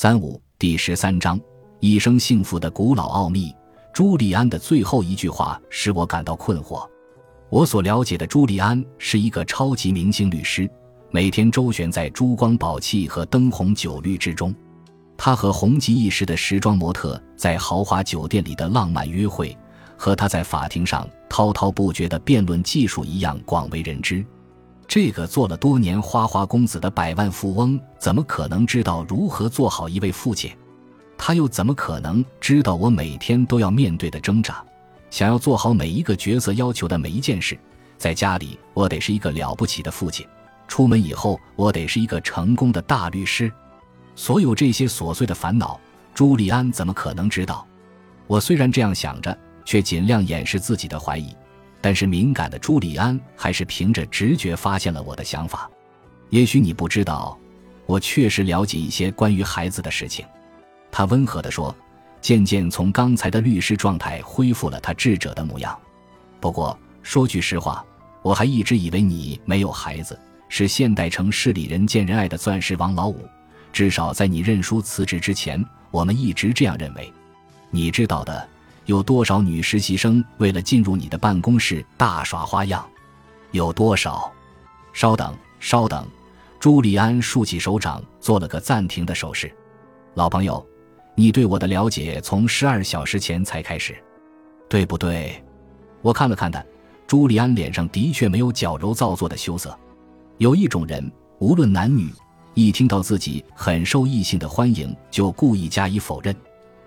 三五第十三章，一生幸福的古老奥秘。朱利安的最后一句话使我感到困惑。我所了解的朱利安是一个超级明星律师，每天周旋在珠光宝气和灯红酒绿之中。他和红极一时的时装模特在豪华酒店里的浪漫约会，和他在法庭上滔滔不绝的辩论技术一样广为人知。这个做了多年花花公子的百万富翁，怎么可能知道如何做好一位父亲？他又怎么可能知道我每天都要面对的挣扎？想要做好每一个角色要求的每一件事，在家里我得是一个了不起的父亲，出门以后我得是一个成功的大律师。所有这些琐碎的烦恼，朱利安怎么可能知道？我虽然这样想着，却尽量掩饰自己的怀疑。但是敏感的朱利安还是凭着直觉发现了我的想法。也许你不知道，我确实了解一些关于孩子的事情。他温和地说，渐渐从刚才的律师状态恢复了他智者的模样。不过说句实话，我还一直以为你没有孩子，是现代城市里人见人爱的钻石王老五。至少在你认输辞职之前，我们一直这样认为。你知道的。有多少女实习生为了进入你的办公室大耍花样？有多少？稍等，稍等。朱利安竖起手掌，做了个暂停的手势。老朋友，你对我的了解从十二小时前才开始，对不对？我看了看他，朱利安脸上的确没有矫揉造作的羞涩。有一种人，无论男女，一听到自己很受异性的欢迎，就故意加以否认。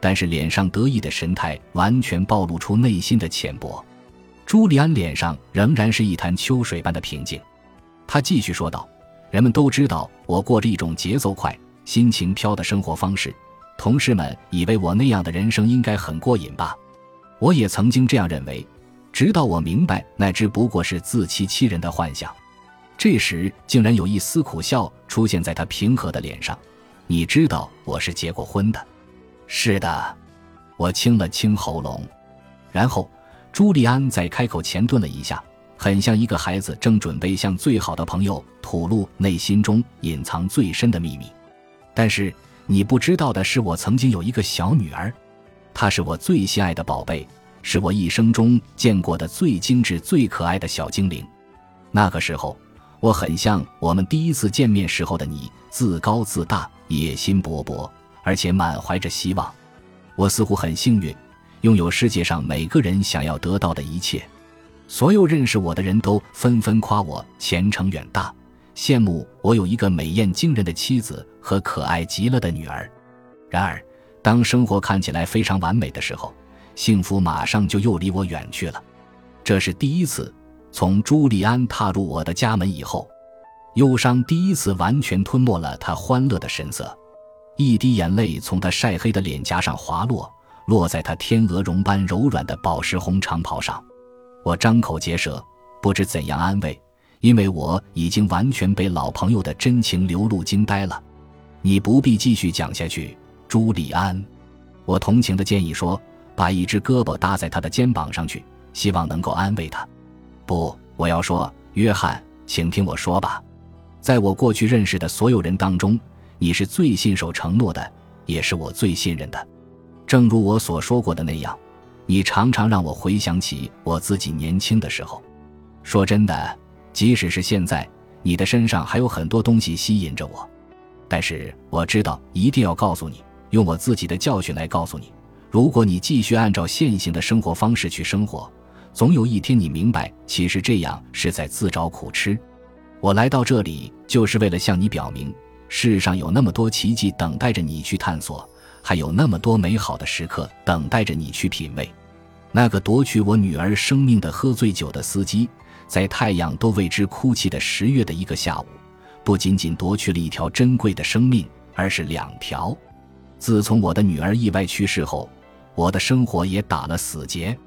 但是脸上得意的神态完全暴露出内心的浅薄。朱利安脸上仍然是一潭秋水般的平静。他继续说道：“人们都知道我过着一种节奏快、心情飘的生活方式，同事们以为我那样的人生应该很过瘾吧？我也曾经这样认为，直到我明白那只不过是自欺欺人的幻想。这时，竟然有一丝苦笑出现在他平和的脸上。你知道我是结过婚的。”是的，我清了清喉咙，然后朱利安在开口前顿了一下，很像一个孩子正准备向最好的朋友吐露内心中隐藏最深的秘密。但是你不知道的是，我曾经有一个小女儿，她是我最心爱的宝贝，是我一生中见过的最精致、最可爱的小精灵。那个时候，我很像我们第一次见面时候的你，自高自大，野心勃勃。而且满怀着希望，我似乎很幸运，拥有世界上每个人想要得到的一切。所有认识我的人都纷纷夸我前程远大，羡慕我有一个美艳惊人的妻子和可爱极了的女儿。然而，当生活看起来非常完美的时候，幸福马上就又离我远去了。这是第一次，从朱利安踏入我的家门以后，忧伤第一次完全吞没了他欢乐的神色。一滴眼泪从他晒黑的脸颊上滑落，落在他天鹅绒般柔软的宝石红长袍上。我张口结舌，不知怎样安慰，因为我已经完全被老朋友的真情流露惊呆了。你不必继续讲下去，朱利安。我同情的建议说：“把一只胳膊搭在他的肩膀上去，希望能够安慰他。”不，我要说，约翰，请听我说吧。在我过去认识的所有人当中。你是最信守承诺的，也是我最信任的。正如我所说过的那样，你常常让我回想起我自己年轻的时候。说真的，即使是现在，你的身上还有很多东西吸引着我。但是我知道，一定要告诉你，用我自己的教训来告诉你：如果你继续按照现行的生活方式去生活，总有一天你明白，其实这样是在自找苦吃。我来到这里，就是为了向你表明。世上有那么多奇迹等待着你去探索，还有那么多美好的时刻等待着你去品味。那个夺取我女儿生命的喝醉酒的司机，在太阳都为之哭泣的十月的一个下午，不仅仅夺去了一条珍贵的生命，而是两条。自从我的女儿意外去世后，我的生活也打了死结。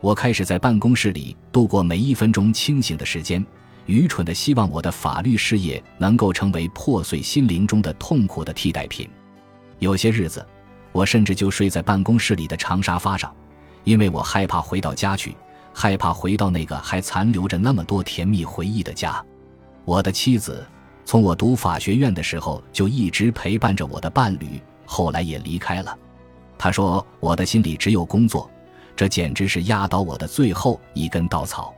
我开始在办公室里度过每一分钟清醒的时间。愚蠢的希望我的法律事业能够成为破碎心灵中的痛苦的替代品。有些日子，我甚至就睡在办公室里的长沙发上，因为我害怕回到家去，害怕回到那个还残留着那么多甜蜜回忆的家。我的妻子从我读法学院的时候就一直陪伴着我的伴侣，后来也离开了。他说：“我的心里只有工作，这简直是压倒我的最后一根稻草。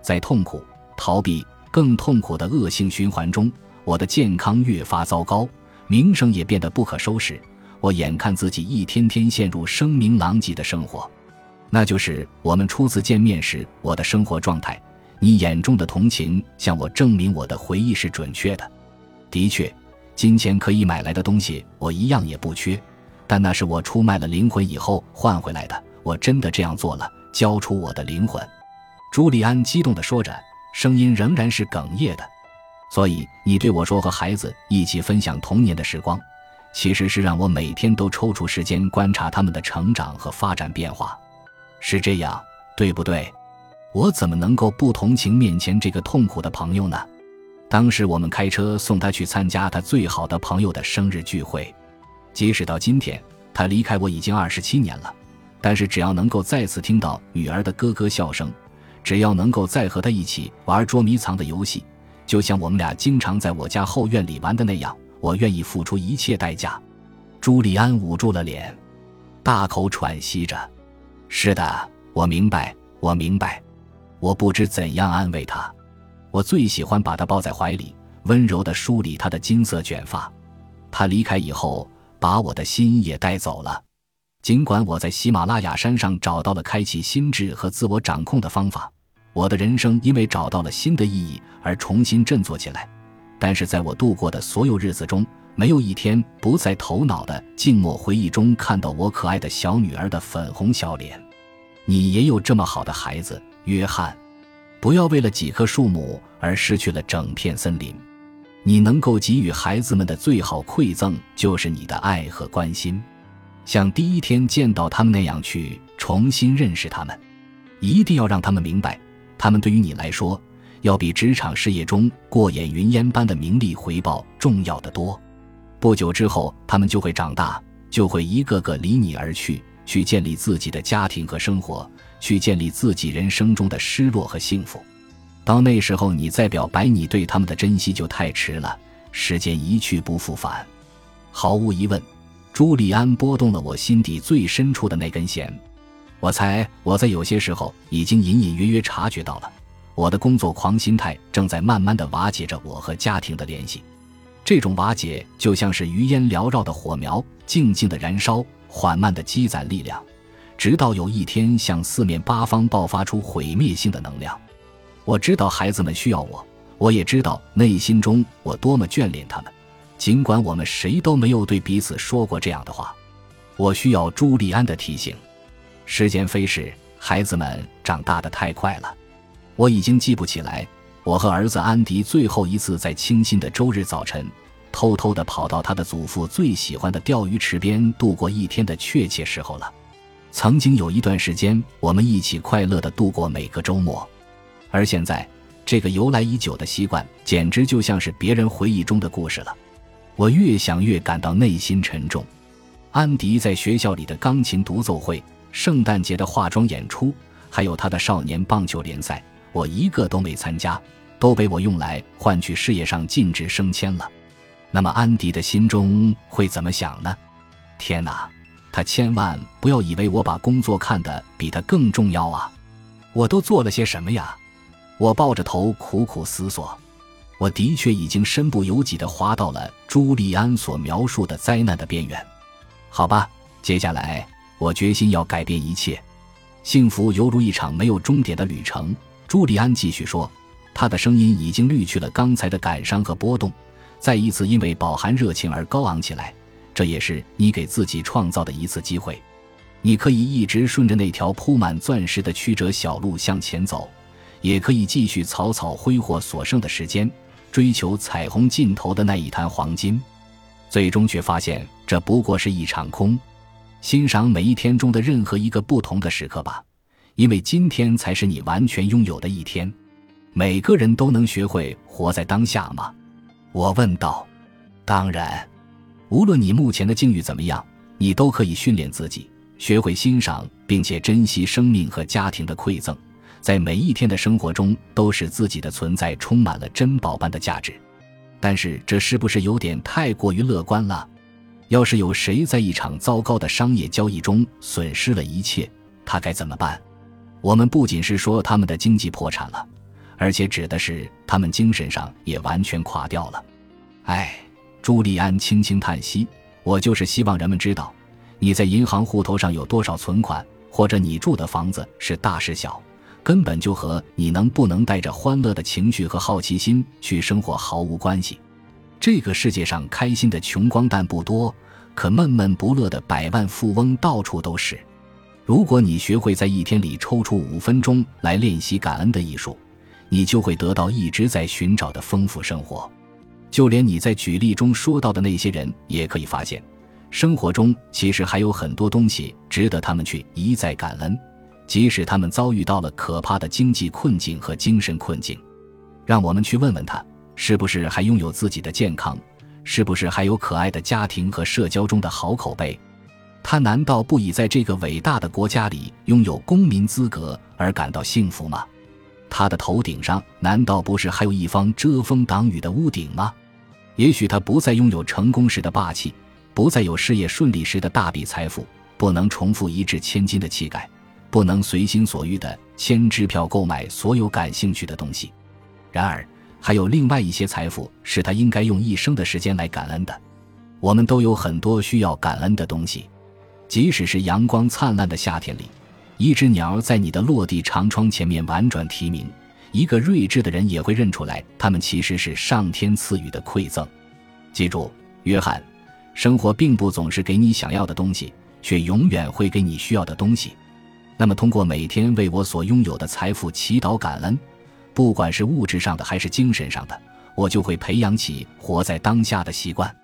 在痛苦、逃避、更痛苦的恶性循环中，我的健康越发糟糕，名声也变得不可收拾。我眼看自己一天天陷入声名狼藉的生活。那就是我们初次见面时我的生活状态。你眼中的同情向我证明我的回忆是准确的。的确，金钱可以买来的东西我一样也不缺。”但那是我出卖了灵魂以后换回来的。我真的这样做了，交出我的灵魂。”朱利安激动地说着，声音仍然是哽咽的。所以你对我说和孩子一起分享童年的时光，其实是让我每天都抽出时间观察他们的成长和发展变化，是这样，对不对？我怎么能够不同情面前这个痛苦的朋友呢？当时我们开车送他去参加他最好的朋友的生日聚会。即使到今天，他离开我已经二十七年了，但是只要能够再次听到女儿的咯咯笑声，只要能够再和他一起玩捉迷藏的游戏，就像我们俩经常在我家后院里玩的那样，我愿意付出一切代价。朱利安捂住了脸，大口喘息着。是的，我明白，我明白。我不知怎样安慰他。我最喜欢把他抱在怀里，温柔地梳理他的金色卷发。他离开以后。把我的心也带走了。尽管我在喜马拉雅山上找到了开启心智和自我掌控的方法，我的人生因为找到了新的意义而重新振作起来。但是在我度过的所有日子中，没有一天不在头脑的静默回忆中看到我可爱的小女儿的粉红小脸。你也有这么好的孩子，约翰。不要为了几棵树木而失去了整片森林。你能够给予孩子们的最好馈赠，就是你的爱和关心，像第一天见到他们那样去重新认识他们。一定要让他们明白，他们对于你来说，要比职场事业中过眼云烟般的名利回报重要的多。不久之后，他们就会长大，就会一个个离你而去，去建立自己的家庭和生活，去建立自己人生中的失落和幸福。到那时候，你再表白你对他们的珍惜就太迟了。时间一去不复返，毫无疑问，朱利安拨动了我心底最深处的那根弦。我猜我在有些时候已经隐隐约约察觉到了，我的工作狂心态正在慢慢的瓦解着我和家庭的联系。这种瓦解就像是余烟缭绕的火苗，静静的燃烧，缓慢的积攒力量，直到有一天向四面八方爆发出毁灭性的能量。我知道孩子们需要我，我也知道内心中我多么眷恋他们，尽管我们谁都没有对彼此说过这样的话。我需要朱利安的提醒。时间飞逝，孩子们长大的太快了，我已经记不起来我和儿子安迪最后一次在清新的周日早晨，偷偷地跑到他的祖父最喜欢的钓鱼池边度过一天的确切时候了。曾经有一段时间，我们一起快乐地度过每个周末。而现在，这个由来已久的习惯，简直就像是别人回忆中的故事了。我越想越感到内心沉重。安迪在学校里的钢琴独奏会、圣诞节的化妆演出，还有他的少年棒球联赛，我一个都没参加，都被我用来换取事业上晋职升迁了。那么，安迪的心中会怎么想呢？天哪，他千万不要以为我把工作看得比他更重要啊！我都做了些什么呀？我抱着头苦苦思索，我的确已经身不由己地滑到了朱利安所描述的灾难的边缘。好吧，接下来我决心要改变一切。幸福犹如一场没有终点的旅程。朱利安继续说，他的声音已经滤去了刚才的感伤和波动，再一次因为饱含热情而高昂起来。这也是你给自己创造的一次机会。你可以一直顺着那条铺满钻石的曲折小路向前走。也可以继续草草挥霍所剩的时间，追求彩虹尽头的那一滩黄金，最终却发现这不过是一场空。欣赏每一天中的任何一个不同的时刻吧，因为今天才是你完全拥有的一天。每个人都能学会活在当下吗？我问道。当然，无论你目前的境遇怎么样，你都可以训练自己，学会欣赏并且珍惜生命和家庭的馈赠。在每一天的生活中，都使自己的存在充满了珍宝般的价值，但是这是不是有点太过于乐观了？要是有谁在一场糟糕的商业交易中损失了一切，他该怎么办？我们不仅是说他们的经济破产了，而且指的是他们精神上也完全垮掉了。唉，朱利安轻轻叹息：“我就是希望人们知道，你在银行户头上有多少存款，或者你住的房子是大是小，根本就和你能不能带着欢乐的情绪和好奇心去生活毫无关系。这个世界上开心的穷光蛋不多。”可闷闷不乐的百万富翁到处都是。如果你学会在一天里抽出五分钟来练习感恩的艺术，你就会得到一直在寻找的丰富生活。就连你在举例中说到的那些人，也可以发现，生活中其实还有很多东西值得他们去一再感恩，即使他们遭遇到了可怕的经济困境和精神困境。让我们去问问他，是不是还拥有自己的健康？是不是还有可爱的家庭和社交中的好口碑？他难道不以在这个伟大的国家里拥有公民资格而感到幸福吗？他的头顶上难道不是还有一方遮风挡雨的屋顶吗？也许他不再拥有成功时的霸气，不再有事业顺利时的大笔财富，不能重复一掷千金的气概，不能随心所欲地签支票购买所有感兴趣的东西。然而。还有另外一些财富是他应该用一生的时间来感恩的。我们都有很多需要感恩的东西，即使是阳光灿烂的夏天里，一只鸟在你的落地长窗前面婉转啼鸣，一个睿智的人也会认出来，它们其实是上天赐予的馈赠。记住，约翰，生活并不总是给你想要的东西，却永远会给你需要的东西。那么，通过每天为我所拥有的财富祈祷感恩。不管是物质上的还是精神上的，我就会培养起活在当下的习惯。